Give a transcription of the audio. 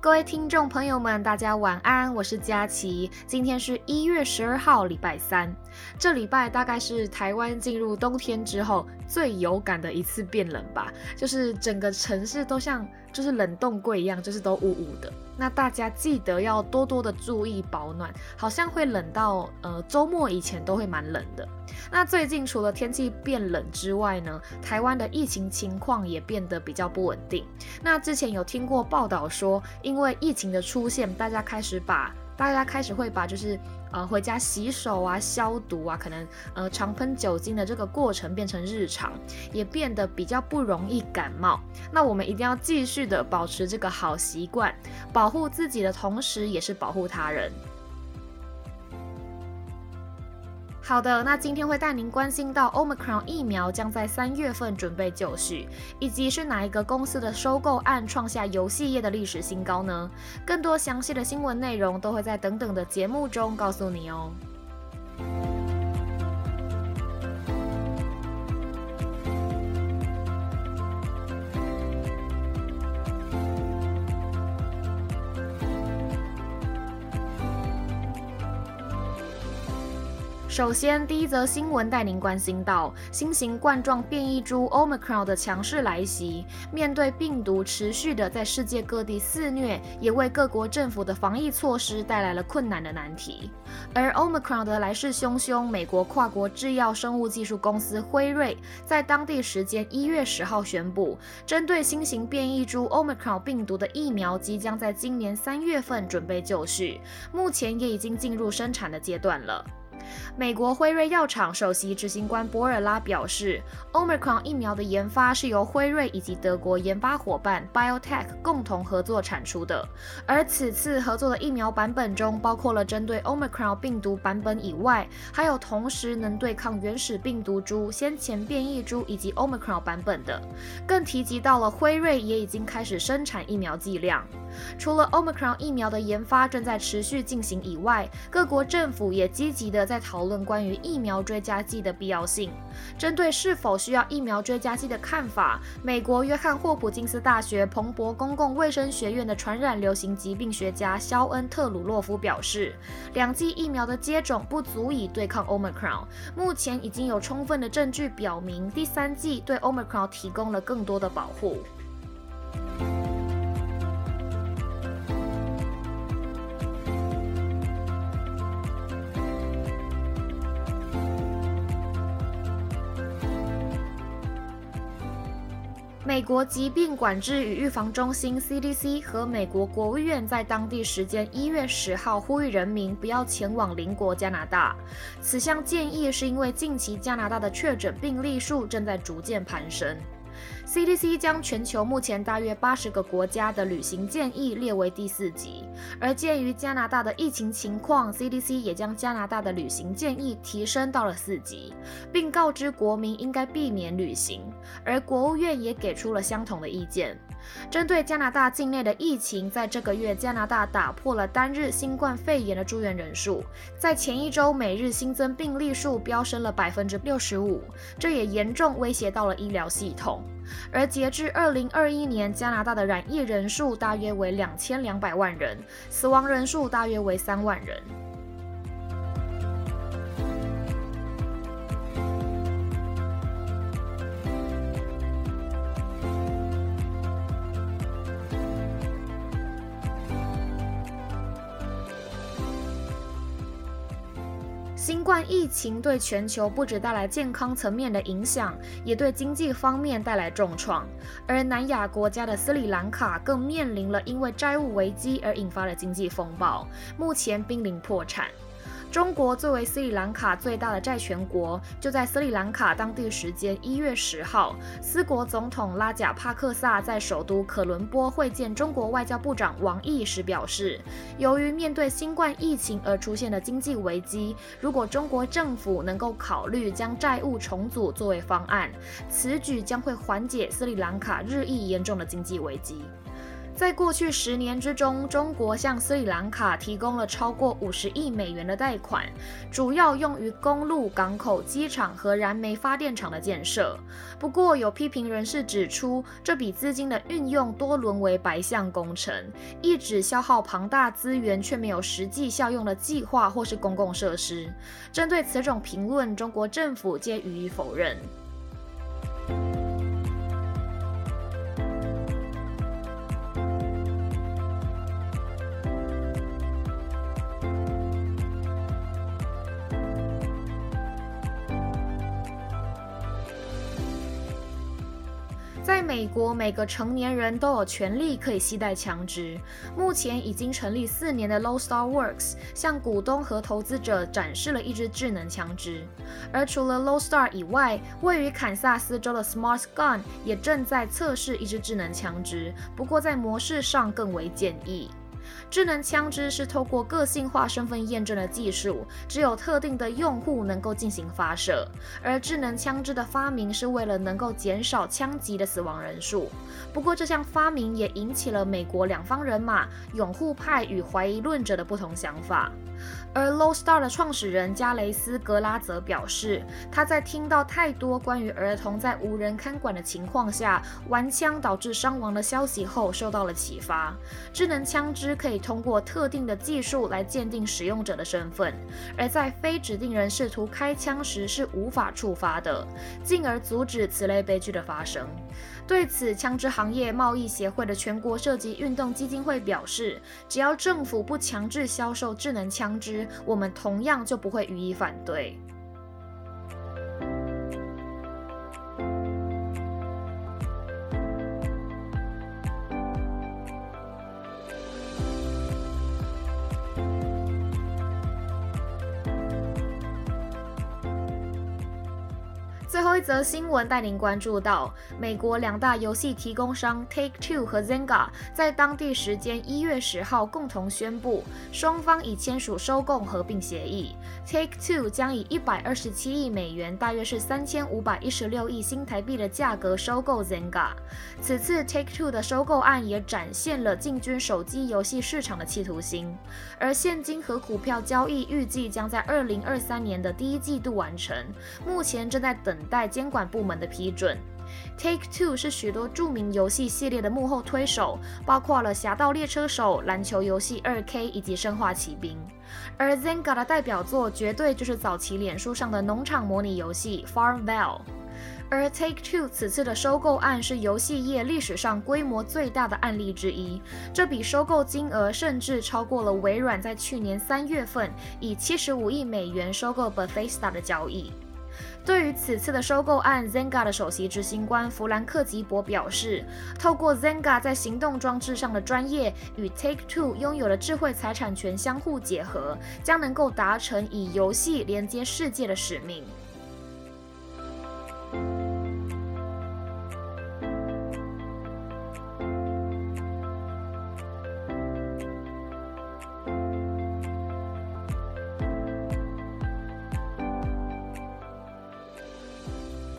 各位听众朋友们，大家晚安，我是佳琪。今天是一月十二号，礼拜三。这礼拜大概是台湾进入冬天之后最有感的一次变冷吧，就是整个城市都像就是冷冻柜一样，就是都雾雾的。那大家记得要多多的注意保暖，好像会冷到呃周末以前都会蛮冷的。那最近除了天气变冷之外呢，台湾的疫情情况也变得比较不稳定。那之前有听过报道说，因为疫情的出现，大家开始把大家开始会把就是呃回家洗手啊、消毒啊，可能呃常喷酒精的这个过程变成日常，也变得比较不容易感冒。那我们一定要继续的保持这个好习惯，保护自己的同时，也是保护他人。好的，那今天会带您关心到 Omicron 疫苗将在三月份准备就绪，以及是哪一个公司的收购案创下游戏业的历史新高呢？更多详细的新闻内容都会在等等的节目中告诉你哦。首先，第一则新闻带您关心到新型冠状变异株 Omicron 的强势来袭。面对病毒持续的在世界各地肆虐，也为各国政府的防疫措施带来了困难的难题。而 Omicron 的来势汹汹，美国跨国制药生物技术公司辉瑞在当地时间一月十号宣布，针对新型变异株 Omicron 病毒的疫苗即将在今年三月份准备就绪，目前也已经进入生产的阶段了。美国辉瑞药厂首席执行官博尔拉表示，Omicron 疫苗的研发是由辉瑞以及德国研发伙伴 BioTech 共同合作产出的。而此次合作的疫苗版本中，包括了针对 Omicron 病毒版本以外，还有同时能对抗原始病毒株、先前变异株以及 Omicron 版本的。更提及到了辉瑞也已经开始生产疫苗剂量。除了 Omicron 疫苗的研发正在持续进行以外，各国政府也积极的在讨论关于疫苗追加剂的必要性。针对是否需要疫苗追加剂的看法，美国约翰霍普金斯大学彭博公共卫生学院的传染流行疾病学家肖恩特鲁洛夫表示，两剂疫苗的接种不足以对抗 Omicron。目前已经有充分的证据表明，第三剂对 Omicron 提供了更多的保护。美国疾病管制与预防中心 （CDC） 和美国国务院在当地时间一月十号呼吁人民不要前往邻国加拿大。此项建议是因为近期加拿大的确诊病例数正在逐渐攀升。CDC 将全球目前大约八十个国家的旅行建议列为第四级，而鉴于加拿大的疫情情况，CDC 也将加拿大的旅行建议提升到了四级，并告知国民应该避免旅行。而国务院也给出了相同的意见。针对加拿大境内的疫情，在这个月，加拿大打破了单日新冠肺炎的住院人数，在前一周每日新增病例数飙升了百分之六十五，这也严重威胁到了医疗系统。而截至二零二一年，加拿大的染疫人数大约为两千两百万人，死亡人数大约为三万人。新冠疫情对全球不止带来健康层面的影响，也对经济方面带来重创。而南亚国家的斯里兰卡更面临了因为债务危机而引发的经济风暴，目前濒临破产。中国作为斯里兰卡最大的债权国，就在斯里兰卡当地时间一月十号，斯国总统拉贾帕克萨在首都可伦坡会见中国外交部长王毅时表示，由于面对新冠疫情而出现的经济危机，如果中国政府能够考虑将债务重组作为方案，此举将会缓解斯里兰卡日益严重的经济危机。在过去十年之中，中国向斯里兰卡提供了超过五十亿美元的贷款，主要用于公路、港口、机场和燃煤发电厂的建设。不过，有批评人士指出，这笔资金的运用多沦为白项工程，一直消耗庞大资源却没有实际效用的计划或是公共设施。针对此种评论，中国政府皆予以否认。在美国，每个成年人都有权利可以携带枪支。目前已经成立四年的 Low Star Works 向股东和投资者展示了一支智能枪支。而除了 Low Star 以外，位于堪萨斯州的 Smart Gun 也正在测试一支智能枪支，不过在模式上更为简易。智能枪支是透过个性化身份验证的技术，只有特定的用户能够进行发射。而智能枪支的发明是为了能够减少枪击的死亡人数。不过，这项发明也引起了美国两方人马拥护派与怀疑论者的不同想法。而 Low Star 的创始人加雷斯·格拉则表示，他在听到太多关于儿童在无人看管的情况下玩枪导致伤亡的消息后，受到了启发。智能枪支可以通过特定的技术来鉴定使用者的身份，而在非指定人试图开枪时是无法触发的，进而阻止此类悲剧的发生。对此，枪支行业贸易协会的全国射击运动基金会表示，只要政府不强制销售智能枪支，我们同样就不会予以反对。最后一则新闻带您关注到，美国两大游戏提供商 Take Two 和 Zynga 在当地时间一月十号共同宣布，双方已签署收购合并协议。Take Two 将以一百二十七亿美元，大约是三千五百一十六亿新台币的价格收购 Zynga。此次 Take Two 的收购案也展现了进军手机游戏市场的企图心，而现金和股票交易预计将在二零二三年的第一季度完成，目前正在等。等待监管部门的批准。Take Two 是许多著名游戏系列的幕后推手，包括了《侠盗猎车手》、篮球游戏 2K 以及《生化奇兵》。而 Zenga 的代表作绝对就是早期脸书上的农场模拟游戏 Farmville。而 Take Two 此次的收购案是游戏业历史上规模最大的案例之一，这笔收购金额甚至超过了微软在去年三月份以七十五亿美元收购 Bethesda 的交易。对于此次的收购案，Zenga 的首席执行官弗兰克吉伯表示，透过 Zenga 在行动装置上的专业与 Take Two 拥有的智慧财产权相互结合，将能够达成以游戏连接世界的使命。